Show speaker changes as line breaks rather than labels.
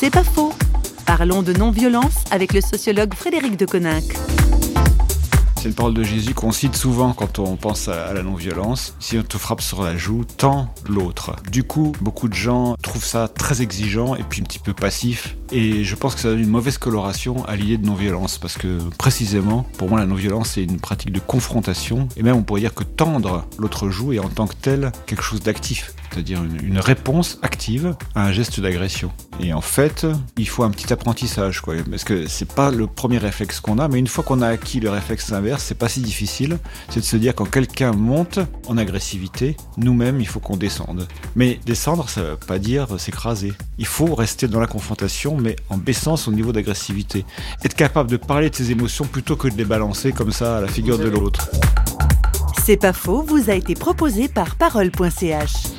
C'est pas faux. Parlons de non-violence avec le sociologue Frédéric de Coninck.
C'est une parole de Jésus qu'on cite souvent quand on pense à la non-violence. Si on te frappe sur la joue, tends l'autre. Du coup, beaucoup de gens trouvent ça très exigeant et puis un petit peu passif. Et je pense que ça donne une mauvaise coloration à l'idée de non-violence parce que précisément, pour moi, la non-violence c'est une pratique de confrontation et même on pourrait dire que tendre l'autre joue est en tant que tel quelque chose d'actif c'est-à-dire une, réponse active à un geste d'agression. Et en fait, il faut un petit apprentissage, quoi, parce que c'est pas le premier réflexe qu'on a, mais une fois qu'on a acquis le réflexe inverse, c'est pas si difficile. C'est de se dire quand quelqu'un monte en agressivité, nous-mêmes, il faut qu'on descende. Mais descendre, ça veut pas dire s'écraser. Il faut rester dans la confrontation, mais en baissant son niveau d'agressivité. Être capable de parler de ses émotions plutôt que de les balancer comme ça à la figure de l'autre.
C'est pas faux, vous a été proposé par parole.ch.